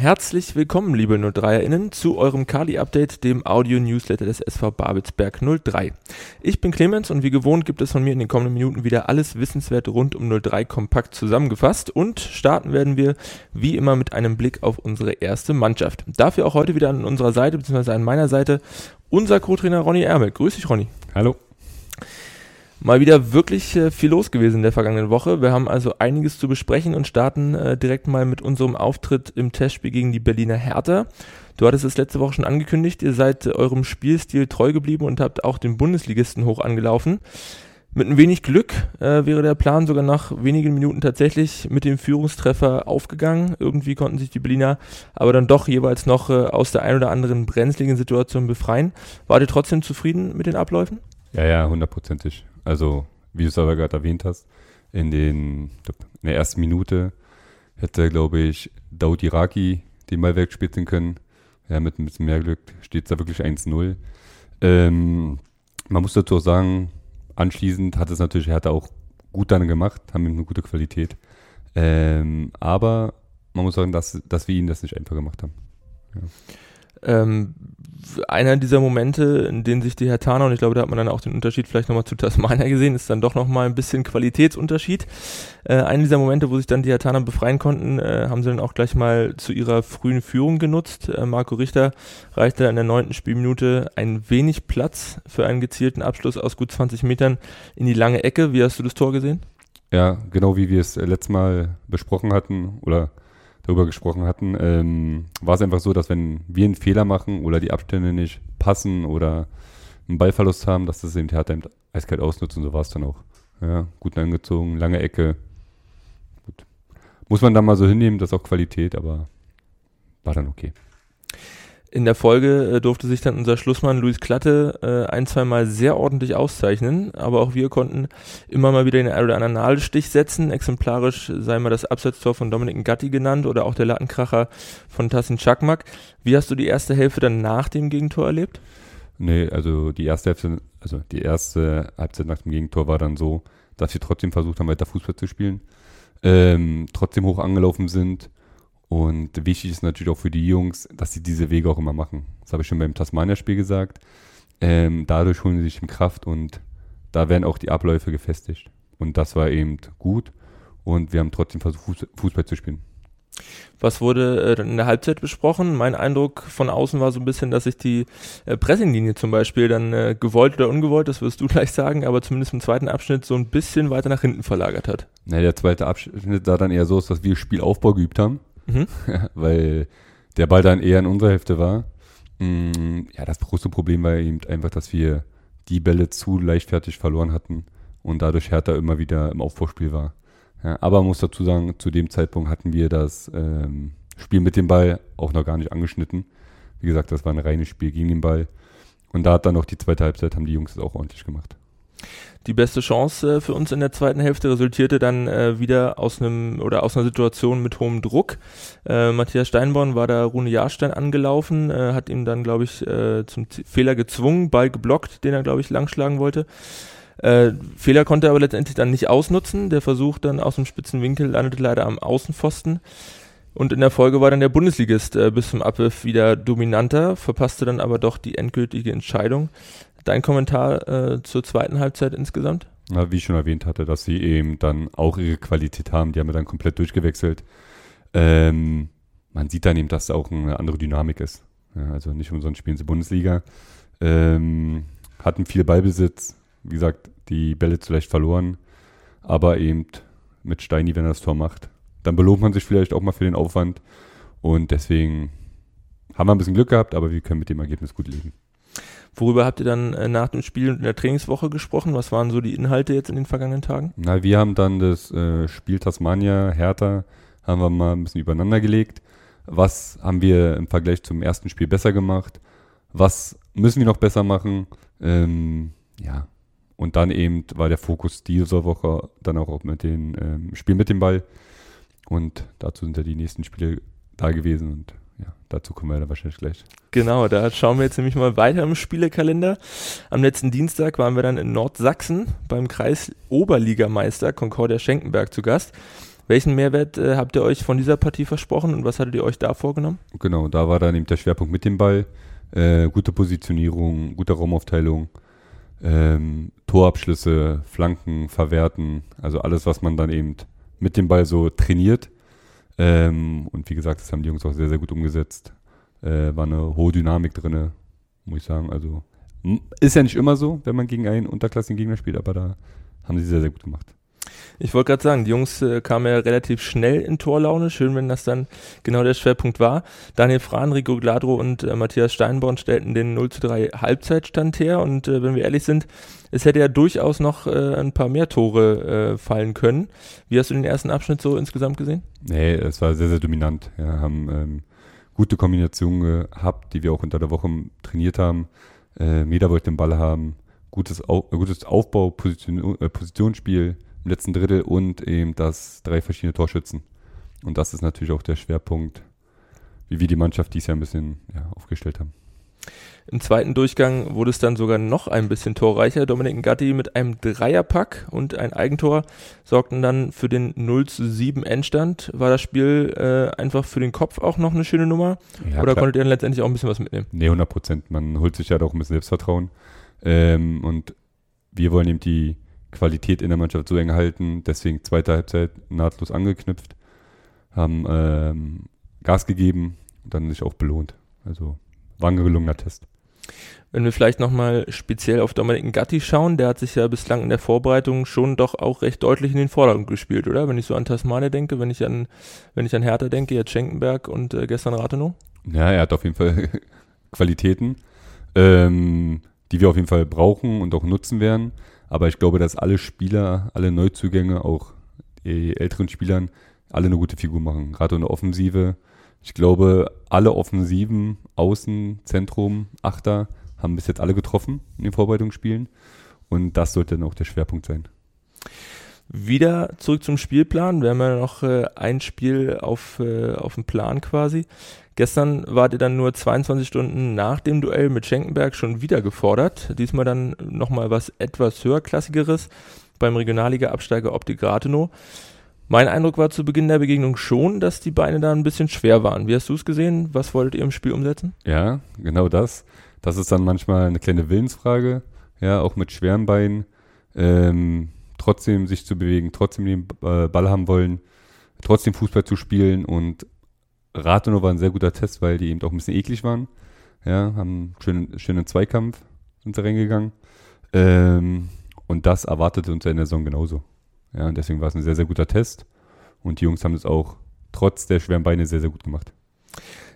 Herzlich willkommen, liebe 03erInnen, zu eurem Kali-Update, dem Audio-Newsletter des SV Babelsberg 03. Ich bin Clemens und wie gewohnt gibt es von mir in den kommenden Minuten wieder alles Wissenswerte rund um 03 kompakt zusammengefasst und starten werden wir wie immer mit einem Blick auf unsere erste Mannschaft. Dafür auch heute wieder an unserer Seite, beziehungsweise an meiner Seite, unser Co-Trainer Ronny Ermel. Grüß dich, Ronny. Hallo. Mal wieder wirklich äh, viel los gewesen in der vergangenen Woche. Wir haben also einiges zu besprechen und starten äh, direkt mal mit unserem Auftritt im Testspiel gegen die Berliner Hertha. Du hattest es letzte Woche schon angekündigt, ihr seid äh, eurem Spielstil treu geblieben und habt auch den Bundesligisten hoch angelaufen. Mit ein wenig Glück wäre der Plan sogar nach wenigen Minuten tatsächlich mit dem Führungstreffer aufgegangen. Irgendwie konnten sich die Berliner aber dann doch jeweils noch aus der ein oder anderen brenzligen Situation befreien. Wart ihr trotzdem zufrieden mit den Abläufen? Ja, ja, hundertprozentig. Also, wie du es aber gerade erwähnt hast, in, den, in der ersten Minute hätte, glaube ich, Daud Iraki den Ball wegspitzen können. Ja, mit ein bisschen mehr Glück steht es da wirklich 1-0. Ähm, man muss dazu auch sagen, anschließend hat es natürlich Hertha auch gut dann gemacht, haben eine gute Qualität. Ähm, aber man muss sagen, dass, dass wir ihnen das nicht einfach gemacht haben. Ja. Ähm, einer dieser Momente, in denen sich die Hertaner, und ich glaube, da hat man dann auch den Unterschied vielleicht nochmal zu Tasmania gesehen, ist dann doch nochmal ein bisschen Qualitätsunterschied. Äh, einer dieser Momente, wo sich dann die Hertaner befreien konnten, äh, haben sie dann auch gleich mal zu ihrer frühen Führung genutzt. Äh, Marco Richter reichte in der neunten Spielminute ein wenig Platz für einen gezielten Abschluss aus gut 20 Metern in die lange Ecke. Wie hast du das Tor gesehen? Ja, genau wie wir es letztes Mal besprochen hatten oder darüber gesprochen hatten, ähm, war es einfach so, dass wenn wir einen Fehler machen oder die Abstände nicht passen oder einen Ballverlust haben, dass das eben Theater eiskalt ausnutzt und so war es dann auch. Ja, gut angezogen, lange Ecke. Gut. Muss man dann mal so hinnehmen, das ist auch Qualität, aber war dann okay. In der Folge äh, durfte sich dann unser Schlussmann Luis Klatte äh, ein, zwei Mal sehr ordentlich auszeichnen, aber auch wir konnten immer mal wieder den einen oder anderen Nadelstich setzen. Exemplarisch sei mal das Absetztor von Dominik Gatti genannt oder auch der Lattenkracher von Tassin Chakmak. Wie hast du die erste Hälfte dann nach dem Gegentor erlebt? Nee, also die erste Hälfte, also die erste Halbzeit nach dem Gegentor war dann so, dass wir trotzdem versucht haben, weiter Fußball zu spielen, ähm, trotzdem hoch angelaufen sind und wichtig ist natürlich auch für die Jungs, dass sie diese Wege auch immer machen. Das habe ich schon beim Tasmania-Spiel gesagt. Ähm, dadurch holen sie sich Kraft und da werden auch die Abläufe gefestigt. Und das war eben gut. Und wir haben trotzdem versucht, Fußball zu spielen. Was wurde äh, in der Halbzeit besprochen? Mein Eindruck von außen war so ein bisschen, dass sich die äh, Pressinglinie zum Beispiel dann äh, gewollt oder ungewollt, das wirst du gleich sagen, aber zumindest im zweiten Abschnitt so ein bisschen weiter nach hinten verlagert hat. Na, der zweite Abschnitt sah dann eher so aus, dass wir Spielaufbau geübt haben mhm. weil der Ball dann eher in unserer Hälfte war. Mm, ja, das große Problem war eben einfach, dass wir die Bälle zu leichtfertig verloren hatten und dadurch Hertha immer wieder im Aufbauspiel war. Ja, aber man muss dazu sagen, zu dem Zeitpunkt hatten wir das ähm, Spiel mit dem Ball auch noch gar nicht angeschnitten. Wie gesagt, das war ein reines Spiel gegen den Ball. Und da hat dann noch die zweite Halbzeit, haben die Jungs es auch ordentlich gemacht. Die beste Chance äh, für uns in der zweiten Hälfte resultierte dann äh, wieder aus einem oder aus einer Situation mit hohem Druck. Äh, Matthias Steinborn war da Rune Jahrstein angelaufen, äh, hat ihm dann, glaube ich, äh, zum Z Fehler gezwungen, Ball geblockt, den er, glaube ich, langschlagen wollte. Äh, Fehler konnte er aber letztendlich dann nicht ausnutzen. Der Versuch dann aus dem spitzen Winkel landete leider am Außenpfosten. Und in der Folge war dann der Bundesligist äh, bis zum Abwurf wieder dominanter, verpasste dann aber doch die endgültige Entscheidung. Dein Kommentar äh, zur zweiten Halbzeit insgesamt? Na, wie ich schon erwähnt hatte, dass sie eben dann auch ihre Qualität haben. Die haben ja dann komplett durchgewechselt. Ähm, man sieht dann eben, dass da auch eine andere Dynamik ist. Ja, also nicht umsonst spielen sie Bundesliga. Ähm, hatten viel Ballbesitz. Wie gesagt, die Bälle zu leicht verloren. Aber eben mit Steini, wenn er das Tor macht. Dann belohnt man sich vielleicht auch mal für den Aufwand. Und deswegen haben wir ein bisschen Glück gehabt, aber wir können mit dem Ergebnis gut leben. Worüber habt ihr dann äh, nach dem Spiel und in der Trainingswoche gesprochen? Was waren so die Inhalte jetzt in den vergangenen Tagen? Na, wir haben dann das äh, Spiel Tasmania, Hertha, haben wir mal ein bisschen übereinander gelegt. Was haben wir im Vergleich zum ersten Spiel besser gemacht? Was müssen wir noch besser machen? Ähm, ja, und dann eben war der Fokus dieser Woche dann auch mit dem ähm, Spiel mit dem Ball. Und dazu sind ja die nächsten Spiele da gewesen und ja, dazu kommen wir dann wahrscheinlich gleich. Genau, da schauen wir jetzt nämlich mal weiter im Spielekalender. Am letzten Dienstag waren wir dann in Nordsachsen beim Kreis Oberligameister Concordia Schenkenberg zu Gast. Welchen Mehrwert äh, habt ihr euch von dieser Partie versprochen und was hattet ihr euch da vorgenommen? Genau, da war dann eben der Schwerpunkt mit dem Ball. Äh, gute Positionierung, gute Raumaufteilung, ähm, Torabschlüsse, Flanken, Verwerten, also alles, was man dann eben mit dem Ball so trainiert. Ähm, und wie gesagt, das haben die Jungs auch sehr, sehr gut umgesetzt. Äh, war eine hohe Dynamik drin, muss ich sagen. Also ist ja nicht immer so, wenn man gegen einen unterklassigen Gegner spielt, aber da haben sie sehr, sehr gut gemacht. Ich wollte gerade sagen, die Jungs äh, kamen ja relativ schnell in Torlaune. Schön, wenn das dann genau der Schwerpunkt war. Daniel Frahn, Rico Gladro und äh, Matthias Steinborn stellten den 0 zu 3 Halbzeitstand her. Und äh, wenn wir ehrlich sind, es hätte ja durchaus noch äh, ein paar mehr Tore äh, fallen können. Wie hast du den ersten Abschnitt so insgesamt gesehen? Nee, es war sehr, sehr dominant. Ja, haben ähm, gute Kombinationen gehabt, die wir auch unter der Woche trainiert haben. Äh, jeder wollte den Ball haben. Gutes, Au gutes Aufbau, Position, äh, Positionsspiel im letzten Drittel und eben das drei verschiedene Torschützen. Und das ist natürlich auch der Schwerpunkt, wie wir die Mannschaft dies Jahr ein bisschen ja, aufgestellt haben. Im zweiten Durchgang wurde es dann sogar noch ein bisschen torreicher. Dominik Gatti mit einem Dreierpack und ein Eigentor sorgten dann für den 0 zu 7 Endstand. War das Spiel äh, einfach für den Kopf auch noch eine schöne Nummer? Ja, Oder klar. konntet ihr dann letztendlich auch ein bisschen was mitnehmen? Nee, 100 Prozent. Man holt sich ja doch ein bisschen Selbstvertrauen. Ähm, und wir wollen eben die Qualität in der Mannschaft so eng halten. Deswegen zweite Halbzeit nahtlos angeknüpft, haben ähm, Gas gegeben und dann sich auch belohnt. Also war ein gelungener Test. Wenn wir vielleicht nochmal speziell auf Dominik Gatti schauen, der hat sich ja bislang in der Vorbereitung schon doch auch recht deutlich in den Vordergrund gespielt, oder? Wenn ich so an Tasmania denke, wenn ich an, wenn ich an Hertha denke, jetzt Schenkenberg und äh, gestern Rathenow. Ja, er hat auf jeden Fall Qualitäten, ähm, die wir auf jeden Fall brauchen und auch nutzen werden. Aber ich glaube, dass alle Spieler, alle Neuzugänge, auch die älteren Spielern, alle eine gute Figur machen. Gerade in der Offensive. Ich glaube, alle Offensiven, Außen, Zentrum, Achter haben bis jetzt alle getroffen in den Vorbereitungsspielen. Und das sollte dann auch der Schwerpunkt sein. Wieder zurück zum Spielplan. Wir haben ja noch äh, ein Spiel auf, äh, auf dem Plan quasi. Gestern wart ihr dann nur 22 Stunden nach dem Duell mit Schenkenberg schon wieder gefordert. Diesmal dann nochmal was etwas höherklassigeres beim Regionalliga-Absteiger Optik Rathenow. Mein Eindruck war zu Beginn der Begegnung schon, dass die Beine da ein bisschen schwer waren. Wie hast du es gesehen? Was wolltet ihr im Spiel umsetzen? Ja, genau das. Das ist dann manchmal eine kleine Willensfrage. Ja, auch mit schweren Beinen. Ähm, trotzdem sich zu bewegen, trotzdem den äh, Ball haben wollen, trotzdem Fußball zu spielen und Rathenow war ein sehr guter Test, weil die eben auch ein bisschen eklig waren. Ja, haben schön, schönen Zweikampf sind sie reingegangen. Ähm, und das erwartete uns in der Saison genauso. Ja, und deswegen war es ein sehr, sehr guter Test. Und die Jungs haben es auch trotz der schweren Beine sehr, sehr gut gemacht.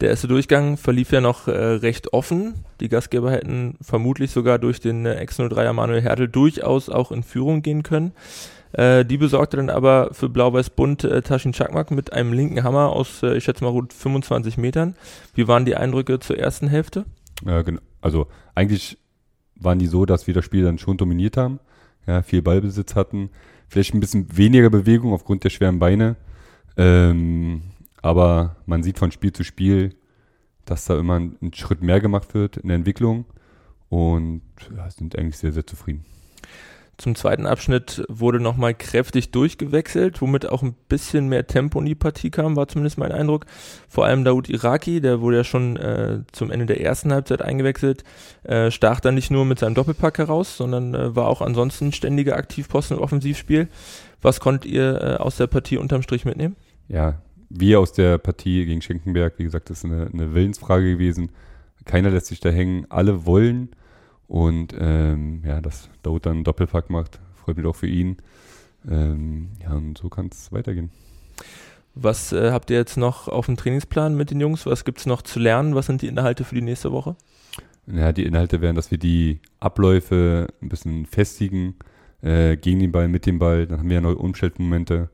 Der erste Durchgang verlief ja noch äh, recht offen. Die Gastgeber hätten vermutlich sogar durch den äh, Ex-03er Manuel Hertel durchaus auch in Führung gehen können. Äh, die besorgte dann aber für Blau-Weiß-Bunt äh, Taschen Chakmak mit einem linken Hammer aus, äh, ich schätze mal, gut 25 Metern. Wie waren die Eindrücke zur ersten Hälfte? Ja, genau. Also eigentlich waren die so, dass wir das Spiel dann schon dominiert haben, ja, viel Ballbesitz hatten, vielleicht ein bisschen weniger Bewegung aufgrund der schweren Beine. Ähm, aber man sieht von Spiel zu Spiel, dass da immer ein, ein Schritt mehr gemacht wird in der Entwicklung und ja, sind eigentlich sehr, sehr zufrieden. Zum zweiten Abschnitt wurde nochmal kräftig durchgewechselt, womit auch ein bisschen mehr Tempo in die Partie kam, war zumindest mein Eindruck. Vor allem Daoud Iraki, der wurde ja schon äh, zum Ende der ersten Halbzeit eingewechselt, äh, stach dann nicht nur mit seinem Doppelpack heraus, sondern äh, war auch ansonsten ständiger Aktivposten im Offensivspiel. Was konnt ihr äh, aus der Partie unterm Strich mitnehmen? Ja, wir aus der Partie gegen Schenkenberg, wie gesagt, das ist eine, eine Willensfrage gewesen. Keiner lässt sich da hängen, alle wollen und ähm, ja, dass Daud dann einen Doppelpack macht, freut mich auch für ihn. Ähm, ja, und so kann es weitergehen. Was äh, habt ihr jetzt noch auf dem Trainingsplan mit den Jungs? Was gibt es noch zu lernen? Was sind die Inhalte für die nächste Woche? Ja, die Inhalte wären, dass wir die Abläufe ein bisschen festigen, äh, gegen den Ball, mit dem Ball. Dann haben wir ja neue Umstellmomente.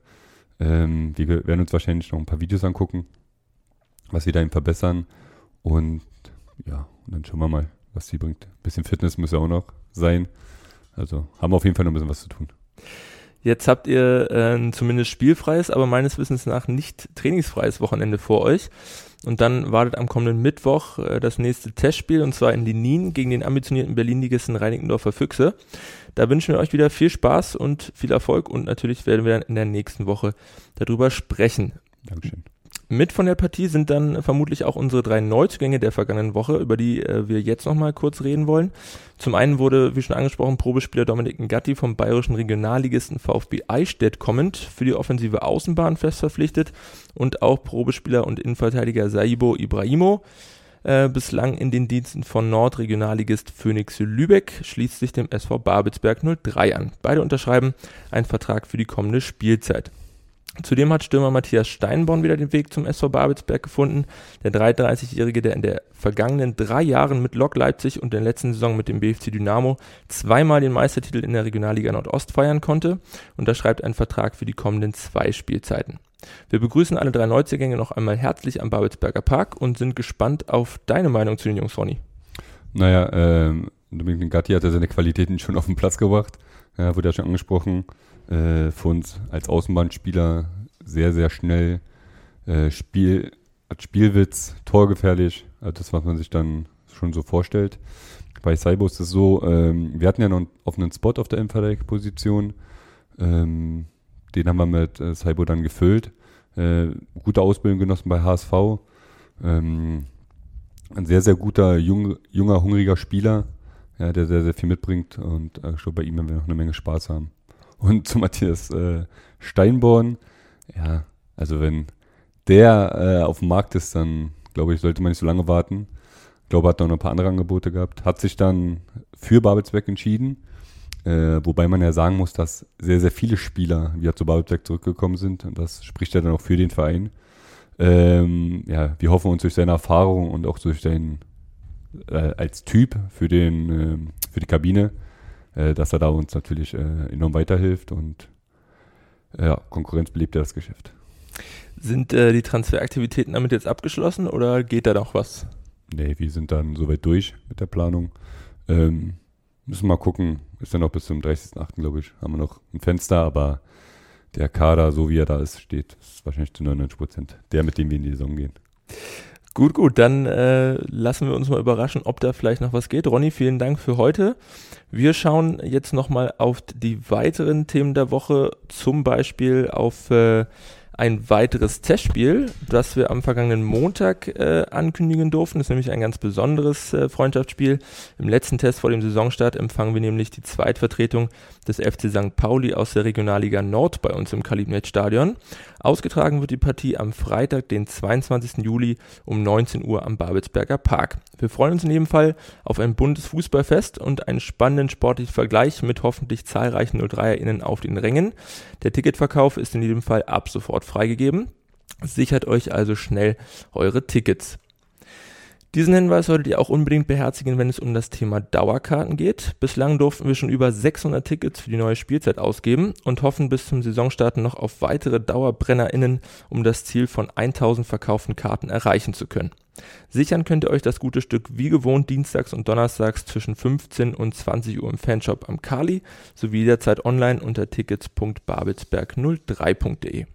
Ähm, wir werden uns wahrscheinlich noch ein paar Videos angucken, was wir da eben verbessern. Und ja, und dann schauen wir mal was sie bringt. Ein bisschen Fitness muss ja auch noch sein. Also haben wir auf jeden Fall noch ein bisschen was zu tun. Jetzt habt ihr äh, zumindest spielfreies, aber meines Wissens nach nicht trainingsfreies Wochenende vor euch. Und dann wartet am kommenden Mittwoch äh, das nächste Testspiel und zwar in Lenin gegen den ambitionierten Berlin-Ligisten Reinickendorfer Füchse. Da wünschen wir euch wieder viel Spaß und viel Erfolg und natürlich werden wir dann in der nächsten Woche darüber sprechen. Dankeschön. Mit von der Partie sind dann vermutlich auch unsere drei Neuzugänge der vergangenen Woche, über die äh, wir jetzt nochmal kurz reden wollen. Zum einen wurde, wie schon angesprochen, Probespieler Dominik Ngatti vom bayerischen Regionalligisten VfB Eichstätt kommend für die offensive Außenbahn fest verpflichtet und auch Probespieler und Innenverteidiger Saibo Ibrahimo. Äh, bislang in den Diensten von Nordregionalligist Phoenix Lübeck schließt sich dem SV Babelsberg 03 an. Beide unterschreiben einen Vertrag für die kommende Spielzeit. Zudem hat Stürmer Matthias Steinborn wieder den Weg zum SV Babelsberg gefunden. Der 33-Jährige, der in der vergangenen drei Jahren mit Lok Leipzig und der letzten Saison mit dem BFC Dynamo zweimal den Meistertitel in der Regionalliga Nordost feiern konnte, unterschreibt einen Vertrag für die kommenden zwei Spielzeiten. Wir begrüßen alle drei Neuzugänge noch einmal herzlich am Babelsberger Park und sind gespannt auf deine Meinung zu den Jungs, Ronny. Naja, ähm, Dominik Gatti hat ja seine Qualitäten schon auf den Platz gebracht. Ja, wurde ja schon angesprochen äh, für uns als Außenbahnspieler sehr, sehr schnell. Äh, Spiel, hat Spielwitz, torgefährlich, also das, was man sich dann schon so vorstellt. Bei Saibo ist es so, ähm, wir hatten ja noch einen offenen Spot auf der Innenverteidigerposition. Ähm, den haben wir mit äh, Saibo dann gefüllt. Äh, gute Ausbildung genossen bei HSV. Ähm, ein sehr, sehr guter, jung, junger, hungriger Spieler, ja, der sehr, sehr viel mitbringt. Und äh, glaube, bei ihm werden wir noch eine Menge Spaß haben. Und zu Matthias äh, Steinborn, ja, also wenn der äh, auf dem Markt ist, dann glaube ich, sollte man nicht so lange warten. Ich glaube, er hat noch ein paar andere Angebote gehabt. Hat sich dann für Babelsberg entschieden. Äh, wobei man ja sagen muss, dass sehr, sehr viele Spieler wieder zu Babelsberg zurückgekommen sind. Und das spricht ja dann auch für den Verein. Ähm, ja, wir hoffen uns durch seine Erfahrung und auch durch seinen äh, als Typ für den äh, für die Kabine dass er da uns natürlich äh, enorm weiterhilft und äh, ja, Konkurrenz belebt ja das Geschäft. Sind äh, die Transferaktivitäten damit jetzt abgeschlossen oder geht da noch was? Nee, wir sind dann soweit durch mit der Planung. Ähm, müssen mal gucken, ist ja noch bis zum 30.08. glaube ich, haben wir noch ein Fenster, aber der Kader, so wie er da ist, steht, ist wahrscheinlich zu 99 Prozent der, mit dem wir in die Saison gehen. Gut, gut, dann äh, lassen wir uns mal überraschen, ob da vielleicht noch was geht. Ronny, vielen Dank für heute. Wir schauen jetzt nochmal auf die weiteren Themen der Woche, zum Beispiel auf äh, ein weiteres Testspiel, das wir am vergangenen Montag äh, ankündigen durften. Das ist nämlich ein ganz besonderes äh, Freundschaftsspiel. Im letzten Test vor dem Saisonstart empfangen wir nämlich die Zweitvertretung des FC St. Pauli aus der Regionalliga Nord bei uns im Kalibnet-Stadion. Ausgetragen wird die Partie am Freitag, den 22. Juli um 19 Uhr am Babelsberger Park. Wir freuen uns in jedem Fall auf ein buntes Fußballfest und einen spannenden sportlichen Vergleich mit hoffentlich zahlreichen 03erInnen auf den Rängen. Der Ticketverkauf ist in jedem Fall ab sofort freigegeben. Sichert euch also schnell eure Tickets. Diesen Hinweis solltet ihr auch unbedingt beherzigen, wenn es um das Thema Dauerkarten geht. Bislang durften wir schon über 600 Tickets für die neue Spielzeit ausgeben und hoffen bis zum Saisonstart noch auf weitere DauerbrennerInnen, um das Ziel von 1000 verkauften Karten erreichen zu können. Sichern könnt ihr euch das gute Stück wie gewohnt dienstags und donnerstags zwischen 15 und 20 Uhr im Fanshop am Kali sowie jederzeit online unter tickets.babelsberg03.de.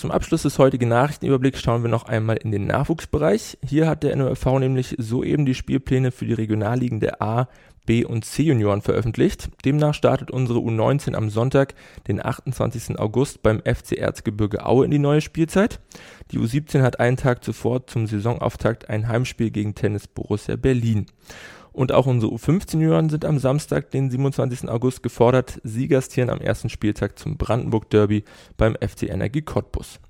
Zum Abschluss des heutigen Nachrichtenüberblicks schauen wir noch einmal in den Nachwuchsbereich. Hier hat der NOFV nämlich soeben die Spielpläne für die Regionalligen der A, B und C Junioren veröffentlicht. Demnach startet unsere U19 am Sonntag, den 28. August beim FC Erzgebirge Aue in die neue Spielzeit. Die U17 hat einen Tag zuvor zum Saisonauftakt ein Heimspiel gegen Tennis Borussia Berlin. Und auch unsere U15-Junioren sind am Samstag, den 27. August, gefordert. Sie gastieren am ersten Spieltag zum Brandenburg-Derby beim FC Energie Cottbus.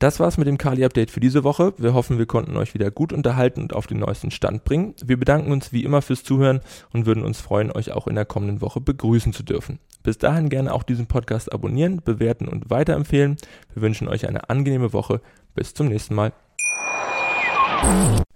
Das war's mit dem Kali-Update für diese Woche. Wir hoffen, wir konnten euch wieder gut unterhalten und auf den neuesten Stand bringen. Wir bedanken uns wie immer fürs Zuhören und würden uns freuen, euch auch in der kommenden Woche begrüßen zu dürfen. Bis dahin gerne auch diesen Podcast abonnieren, bewerten und weiterempfehlen. Wir wünschen euch eine angenehme Woche. Bis zum nächsten Mal.